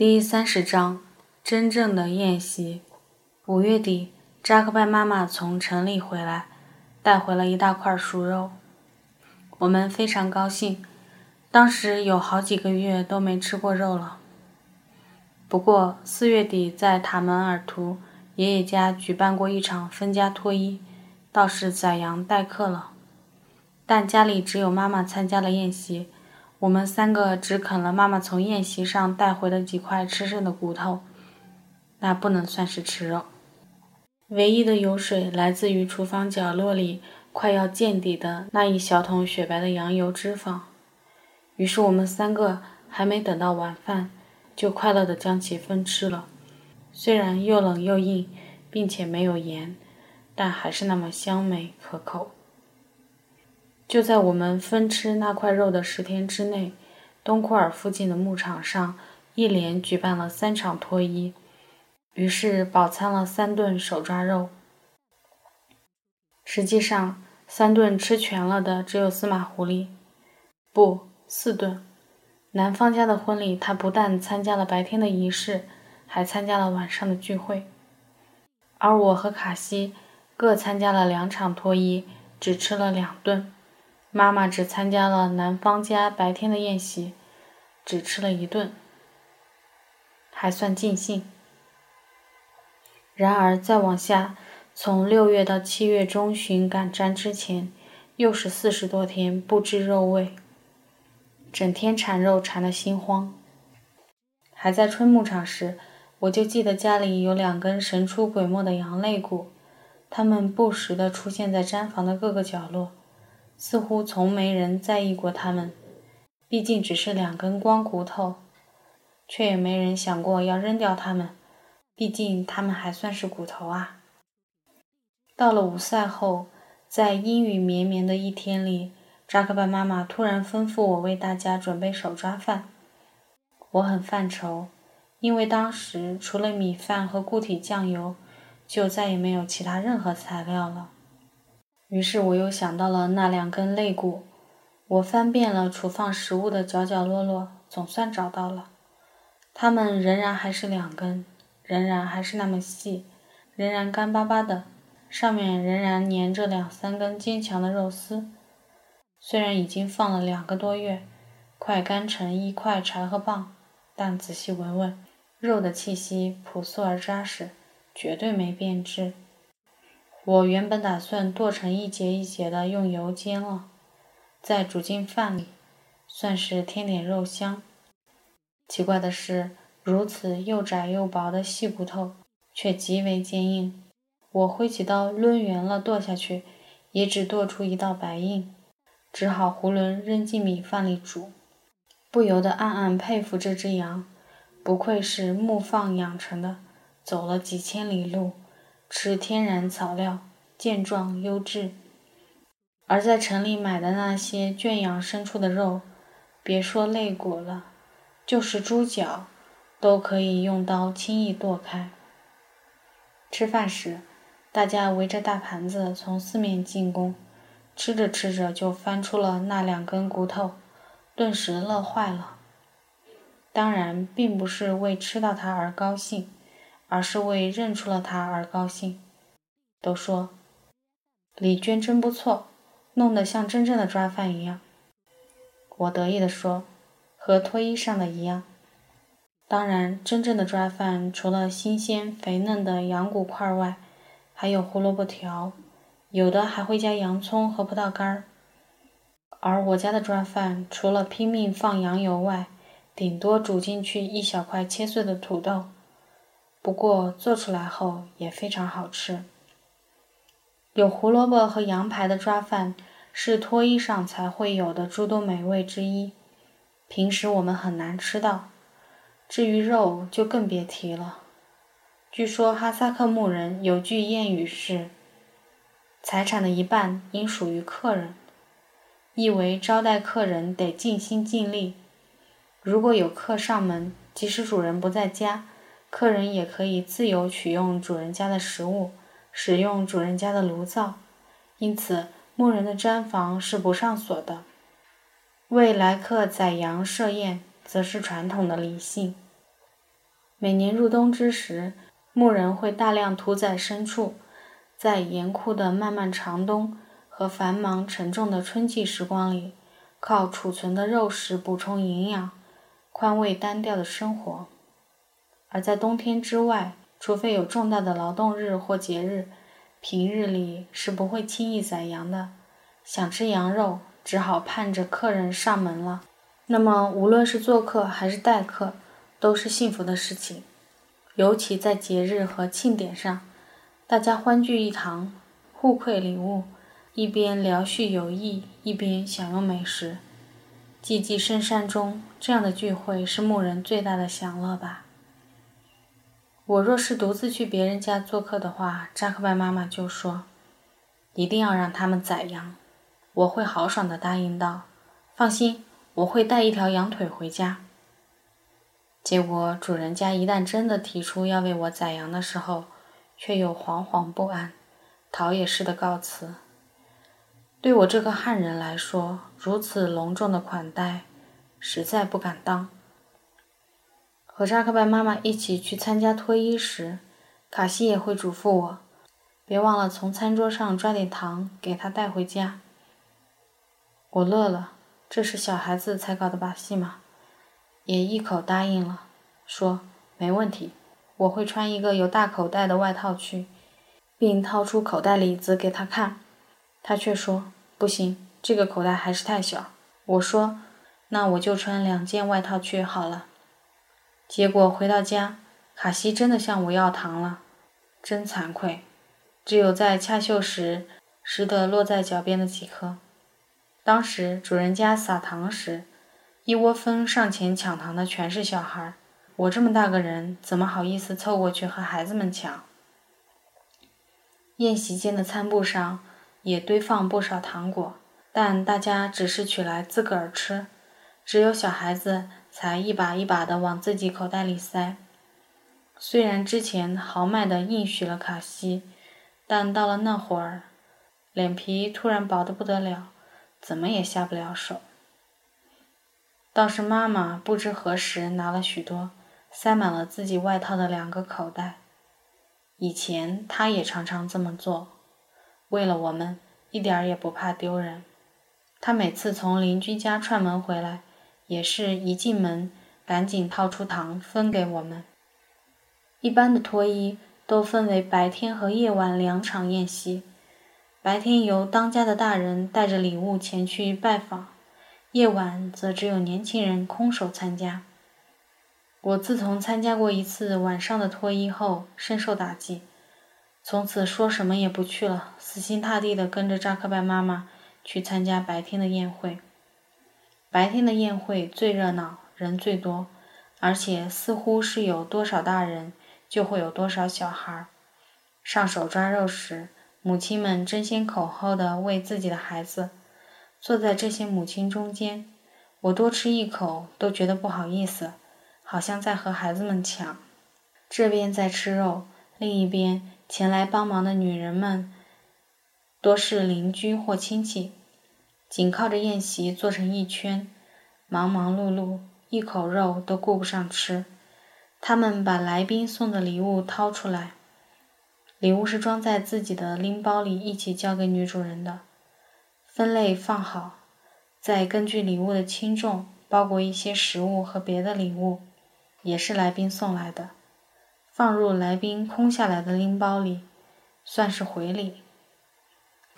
第三十章，真正的宴席。五月底，扎克拜妈妈从城里回来，带回了一大块熟肉。我们非常高兴，当时有好几个月都没吃过肉了。不过四月底在塔门尔图爷爷家举办过一场分家脱衣，倒是宰羊待客了。但家里只有妈妈参加了宴席。我们三个只啃了妈妈从宴席上带回的几块吃剩的骨头，那不能算是吃肉。唯一的油水来自于厨房角落里快要见底的那一小桶雪白的羊油脂肪。于是我们三个还没等到晚饭，就快乐地将其分吃了。虽然又冷又硬，并且没有盐，但还是那么香美可口。就在我们分吃那块肉的十天之内，东库尔附近的牧场上一连举办了三场脱衣，于是饱餐了三顿手抓肉。实际上，三顿吃全了的只有司马狐狸，不，四顿。男方家的婚礼，他不但参加了白天的仪式，还参加了晚上的聚会，而我和卡西各参加了两场脱衣，只吃了两顿。妈妈只参加了男方家白天的宴席，只吃了一顿，还算尽兴。然而再往下，从六月到七月中旬赶毡之前，又是四十多天不知肉味，整天馋肉馋得心慌。还在春牧场时，我就记得家里有两根神出鬼没的羊肋骨，它们不时地出现在毡房的各个角落。似乎从没人在意过它们，毕竟只是两根光骨头，却也没人想过要扔掉它们，毕竟它们还算是骨头啊。到了午赛后，在阴雨绵绵的一天里，扎克巴妈妈突然吩咐我为大家准备手抓饭。我很犯愁，因为当时除了米饭和固体酱油，就再也没有其他任何材料了。于是我又想到了那两根肋骨，我翻遍了储放食物的角角落落，总算找到了。它们仍然还是两根，仍然还是那么细，仍然干巴巴的，上面仍然粘着两三根坚强的肉丝。虽然已经放了两个多月，快干成一块柴禾棒，但仔细闻闻，肉的气息朴素而扎实，绝对没变质。我原本打算剁成一节一节的，用油煎了，再煮进饭里，算是添点肉香。奇怪的是，如此又窄又薄的细骨头，却极为坚硬。我挥起刀抡圆了剁下去，也只剁出一道白印，只好囫囵扔进米饭里煮。不由得暗暗佩服这只羊，不愧是牧放养成的，走了几千里路。吃天然草料，健壮优质。而在城里买的那些圈养牲畜的肉，别说肋骨了，就是猪脚，都可以用刀轻易剁开。吃饭时，大家围着大盘子从四面进攻，吃着吃着就翻出了那两根骨头，顿时乐坏了。当然，并不是为吃到它而高兴。而是为认出了他而高兴。都说李娟真不错，弄得像真正的抓饭一样。我得意地说：“和脱衣上的一样。”当然，真正的抓饭除了新鲜肥嫩的羊骨块外，还有胡萝卜条，有的还会加洋葱和葡萄干儿。而我家的抓饭除了拼命放羊油外，顶多煮进去一小块切碎的土豆。不过做出来后也非常好吃。有胡萝卜和羊排的抓饭是脱衣上才会有的诸多美味之一，平时我们很难吃到。至于肉就更别提了。据说哈萨克牧人有句谚语是：“财产的一半应属于客人”，意为招待客人得尽心尽力。如果有客上门，即使主人不在家。客人也可以自由取用主人家的食物，使用主人家的炉灶，因此牧人的毡房是不上锁的。为来客宰羊设宴，则是传统的礼性。每年入冬之时，牧人会大量屠宰牲畜，在严酷的漫漫长冬和繁忙沉重的春季时光里，靠储存的肉食补充营养，宽慰单调的生活。而在冬天之外，除非有重大的劳动日或节日，平日里是不会轻易宰羊的。想吃羊肉，只好盼着客人上门了。那么，无论是做客还是待客，都是幸福的事情。尤其在节日和庆典上，大家欢聚一堂，互馈礼物，一边聊叙友谊，一边享用美食。寂寂深山中，这样的聚会是牧人最大的享乐吧。我若是独自去别人家做客的话，扎克拜妈妈就说：“一定要让他们宰羊。”我会豪爽地答应道：“放心，我会带一条羊腿回家。”结果主人家一旦真的提出要为我宰羊的时候，却又惶惶不安，逃也似的告辞。对我这个汉人来说，如此隆重的款待，实在不敢当。和扎克拜妈妈一起去参加脱衣时，卡西也会嘱咐我，别忘了从餐桌上抓点糖给他带回家。我乐了，这是小孩子才搞的把戏嘛？也一口答应了，说没问题，我会穿一个有大口袋的外套去，并掏出口袋里子给他看。他却说不行，这个口袋还是太小。我说那我就穿两件外套去好了。结果回到家，卡西真的向我要糖了，真惭愧，只有在恰秀时拾得落在脚边的几颗。当时主人家撒糖时，一窝蜂上前抢糖的全是小孩。我这么大个人，怎么好意思凑过去和孩子们抢？宴席间的餐布上也堆放不少糖果，但大家只是取来自个儿吃，只有小孩子才一把一把的往自己口袋里塞。虽然之前豪迈的应许了卡西，但到了那会儿，脸皮突然薄得不得了。怎么也下不了手。倒是妈妈不知何时拿了许多，塞满了自己外套的两个口袋。以前她也常常这么做，为了我们，一点儿也不怕丢人。她每次从邻居家串门回来，也是一进门赶紧掏出糖分给我们。一般的脱衣都分为白天和夜晚两场宴席。白天由当家的大人带着礼物前去拜访，夜晚则只有年轻人空手参加。我自从参加过一次晚上的脱衣后，深受打击，从此说什么也不去了，死心塌地地跟着扎克拜妈妈去参加白天的宴会。白天的宴会最热闹，人最多，而且似乎是有多少大人，就会有多少小孩。上手抓肉时。母亲们争先恐后的喂自己的孩子，坐在这些母亲中间，我多吃一口都觉得不好意思，好像在和孩子们抢。这边在吃肉，另一边前来帮忙的女人们多是邻居或亲戚，紧靠着宴席坐成一圈，忙忙碌碌，一口肉都顾不上吃。他们把来宾送的礼物掏出来。礼物是装在自己的拎包里，一起交给女主人的，分类放好，再根据礼物的轻重包裹一些食物和别的礼物，也是来宾送来的，放入来宾空下来的拎包里，算是回礼。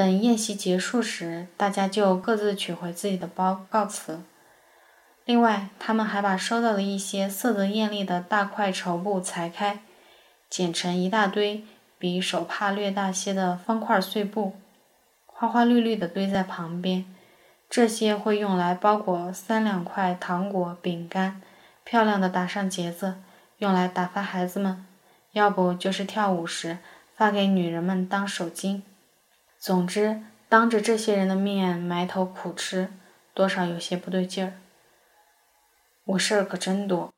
等宴席结束时，大家就各自取回自己的包告辞。另外，他们还把收到的一些色泽艳丽的大块绸布裁开，剪成一大堆。比手帕略大些的方块碎布，花花绿绿的堆在旁边。这些会用来包裹三两块糖果、饼干，漂亮的打上结子，用来打发孩子们；要不就是跳舞时发给女人们当手巾。总之，当着这些人的面埋头苦吃，多少有些不对劲儿。我事儿可真多。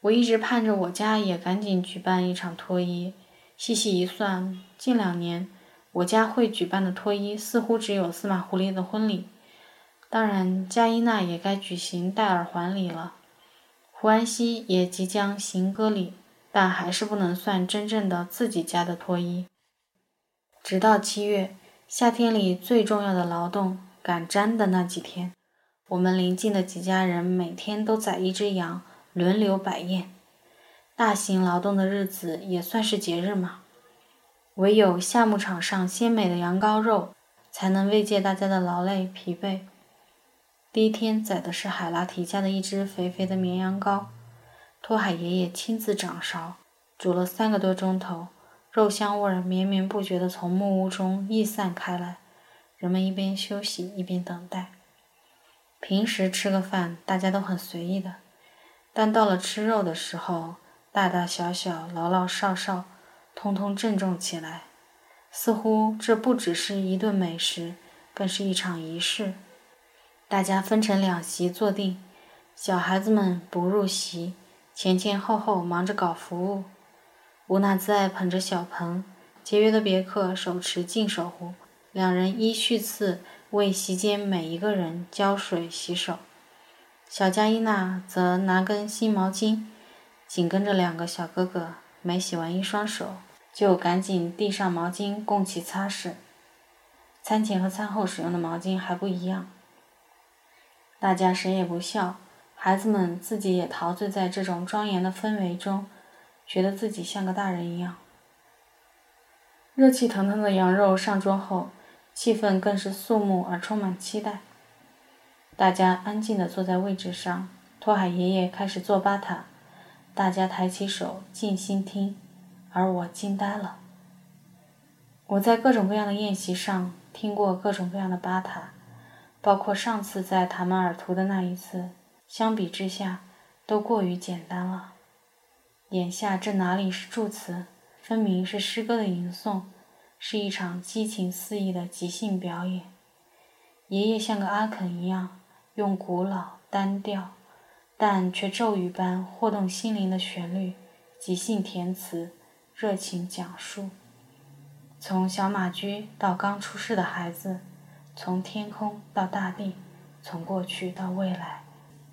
我一直盼着我家也赶紧举办一场脱衣。细细一算，近两年我家会举办的脱衣似乎只有司马狐狸的婚礼。当然，加伊娜也该举行戴耳环礼了。胡安西也即将行歌礼，但还是不能算真正的自己家的脱衣。直到七月，夏天里最重要的劳动赶毡的那几天，我们邻近的几家人每天都宰一只羊，轮流摆宴。大型劳动的日子也算是节日嘛。唯有夏牧场上鲜美的羊羔肉，才能慰藉大家的劳累疲惫。第一天宰的是海拉提家的一只肥肥的绵羊羔，托海爷爷亲自掌勺，煮了三个多钟头，肉香味儿绵绵不绝地从木屋中溢散开来。人们一边休息一边等待。平时吃个饭，大家都很随意的，但到了吃肉的时候，大大小小、老老少少。通通郑重起来，似乎这不只是一顿美食，更是一场仪式。大家分成两席坐定，小孩子们不入席，前前后后忙着搞服务。乌娜自爱捧着小盆，节约的别克手持净手壶，两人依序次为席间每一个人浇水洗手。小加依娜则拿根新毛巾，紧跟着两个小哥哥，每洗完一双手。就赶紧递上毛巾供其擦拭。餐前和餐后使用的毛巾还不一样。大家谁也不笑，孩子们自己也陶醉在这种庄严的氛围中，觉得自己像个大人一样。热气腾腾的羊肉上桌后，气氛更是肃穆而充满期待。大家安静地坐在位置上，托海爷爷开始做巴塔，大家抬起手静心听。而我惊呆了。我在各种各样的宴席上听过各种各样的巴塔，包括上次在塔门尔图的那一次，相比之下都过于简单了。眼下这哪里是祝词，分明是诗歌的吟诵，是一场激情四溢的即兴表演。爷爷像个阿肯一样，用古老单调，但却咒语般惑动心灵的旋律，即兴填词。热情讲述，从小马驹到刚出世的孩子，从天空到大地，从过去到未来，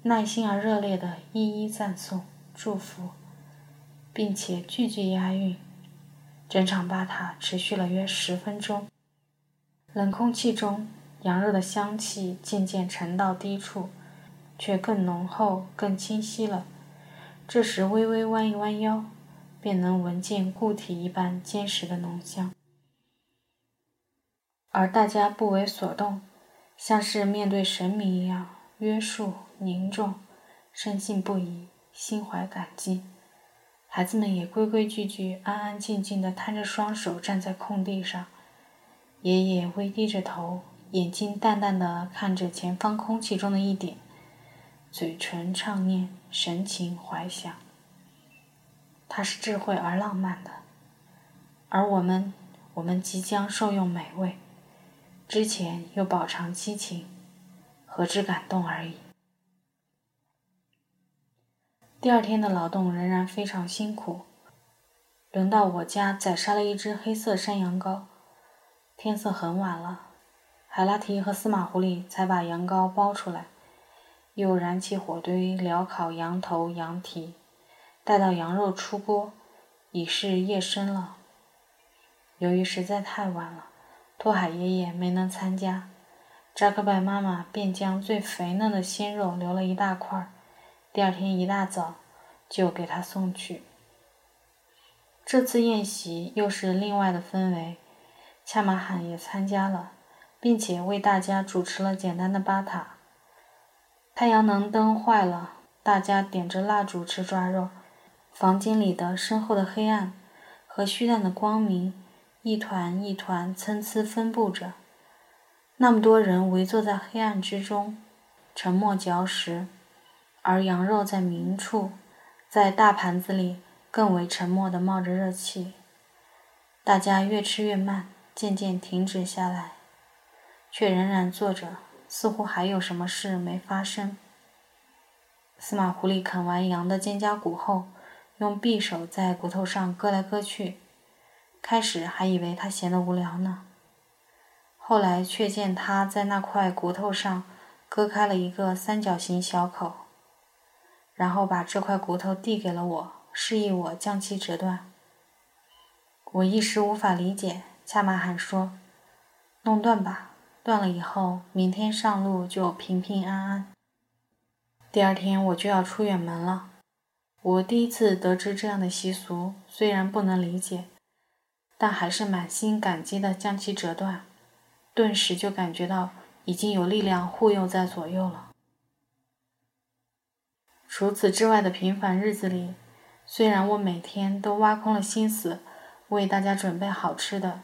耐心而热烈地一一赞颂、祝福，并且句句押韵。整场巴塔持续了约十分钟。冷空气中，羊肉的香气渐渐沉到低处，却更浓厚、更清晰了。这时，微微弯一弯腰。便能闻见固体一般坚实的浓香，而大家不为所动，像是面对神明一样约束凝重，深信不疑，心怀感激。孩子们也规规矩矩、安安静静地摊着双手站在空地上，爷爷微低着头，眼睛淡淡地看着前方空气中的一点，嘴唇唱念，神情怀想。他是智慧而浪漫的，而我们，我们即将受用美味，之前又饱尝激情，何止感动而已。第二天的劳动仍然非常辛苦，轮到我家宰杀了一只黑色山羊羔。天色很晚了，海拉提和司马狐狸才把羊羔包出来，又燃起火堆燎烤羊头羊蹄。待到羊肉出锅，已是夜深了。由于实在太晚了，托海爷爷没能参加，扎克拜妈妈便将最肥嫩的鲜肉留了一大块，第二天一大早就给他送去。这次宴席又是另外的氛围，恰马罕也参加了，并且为大家主持了简单的巴塔。太阳能灯坏了，大家点着蜡烛吃抓肉。房间里的深厚的黑暗和虚淡的光明，一团一团参差分布着。那么多人围坐在黑暗之中，沉默嚼食，而羊肉在明处，在大盘子里更为沉默地冒着热气。大家越吃越慢，渐渐停止下来，却仍然坐着，似乎还有什么事没发生。司马狐狸啃完羊的肩胛骨后。用匕首在骨头上割来割去，开始还以为他闲得无聊呢，后来却见他在那块骨头上割开了一个三角形小口。然后把这块骨头递给了我，示意我将其折断。我一时无法理解，恰马罕说：“弄断吧，断了以后，明天上路就平平安安。”第二天我就要出远门了。我第一次得知这样的习俗，虽然不能理解，但还是满心感激地将其折断。顿时就感觉到已经有力量护佑在左右了。除此之外的平凡日子里，虽然我每天都挖空了心思。为大家准备好吃的，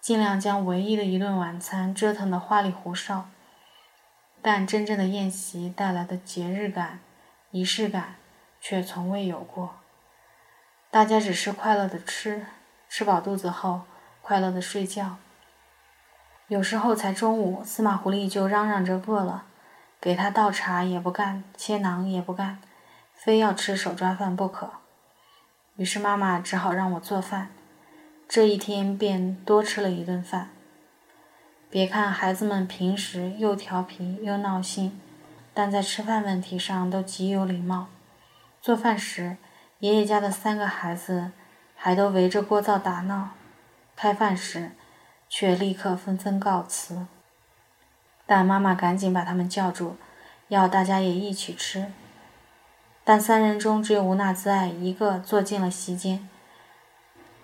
尽量将唯一的一顿晚餐折腾得花里胡哨，但真正的宴席带来的节日感、仪式感却从未有过。大家只是快乐的吃，吃饱肚子后快乐的睡觉。有时候才中午，司马狐狸就嚷嚷着饿了，给他倒茶也不干，切馕也不干，非要吃手抓饭不可。于是妈妈只好让我做饭。这一天便多吃了一顿饭。别看孩子们平时又调皮又闹心，但在吃饭问题上都极有礼貌。做饭时，爷爷家的三个孩子还都围着锅灶打闹；开饭时，却立刻纷纷告辞。但妈妈赶紧把他们叫住，要大家也一起吃。但三人中只有吴娜兹爱一个坐进了席间。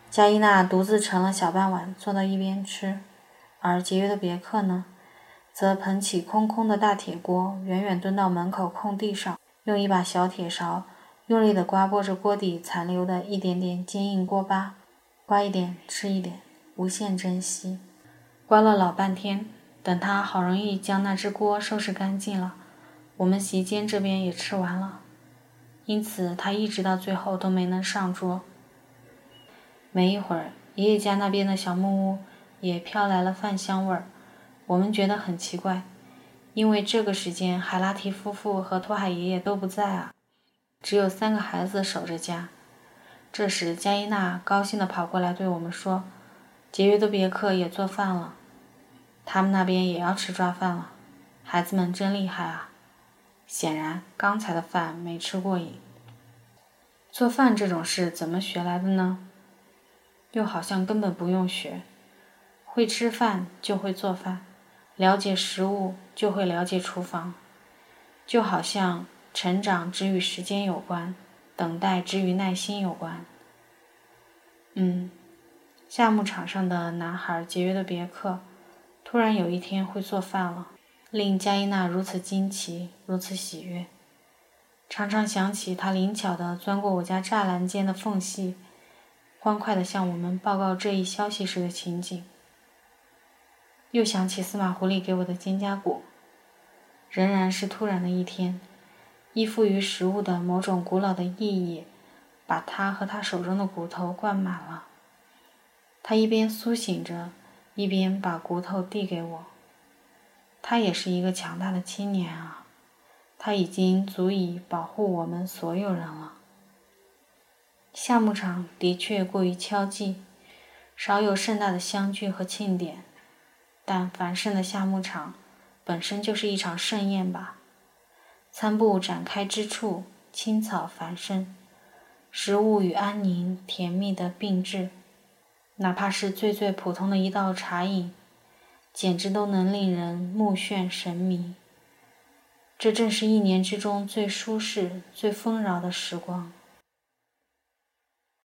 加伊娜独自盛了小半碗，坐到一边吃，而节约的别克呢，则捧起空空的大铁锅，远远蹲到门口空地上，用一把小铁勺用力地刮拨着锅底残留的一点点坚硬锅巴，刮一点吃一点，无限珍惜。刮了老半天，等他好容易将那只锅收拾干净了，我们席间这边也吃完了，因此他一直到最后都没能上桌。没一会儿，爷爷家那边的小木屋也飘来了饭香味儿。我们觉得很奇怪，因为这个时间海拉提夫妇和托海爷爷都不在啊，只有三个孩子守着家。这时，加伊娜高兴地跑过来对我们说：“杰约的别克也做饭了，他们那边也要吃抓饭了。孩子们真厉害啊！显然刚才的饭没吃过瘾。做饭这种事怎么学来的呢？”又好像根本不用学，会吃饭就会做饭，了解食物就会了解厨房，就好像成长只与时间有关，等待只与耐心有关。嗯，夏牧场上的男孩节约的别克，突然有一天会做饭了，令加伊娜如此惊奇，如此喜悦，常常想起他灵巧地钻过我家栅栏间的缝隙。欢快地向我们报告这一消息时的情景，又想起司马狐狸给我的肩胛骨，仍然是突然的一天，依附于食物的某种古老的意义，把他和他手中的骨头灌满了。他一边苏醒着，一边把骨头递给我。他也是一个强大的青年啊，他已经足以保护我们所有人了。夏牧场的确过于敲寂，少有盛大的相聚和庆典，但繁盛的夏牧场本身就是一场盛宴吧。餐布展开之处，青草繁生，食物与安宁甜蜜的并置，哪怕是最最普通的一道茶饮，简直都能令人目眩神迷。这正是一年之中最舒适、最丰饶的时光。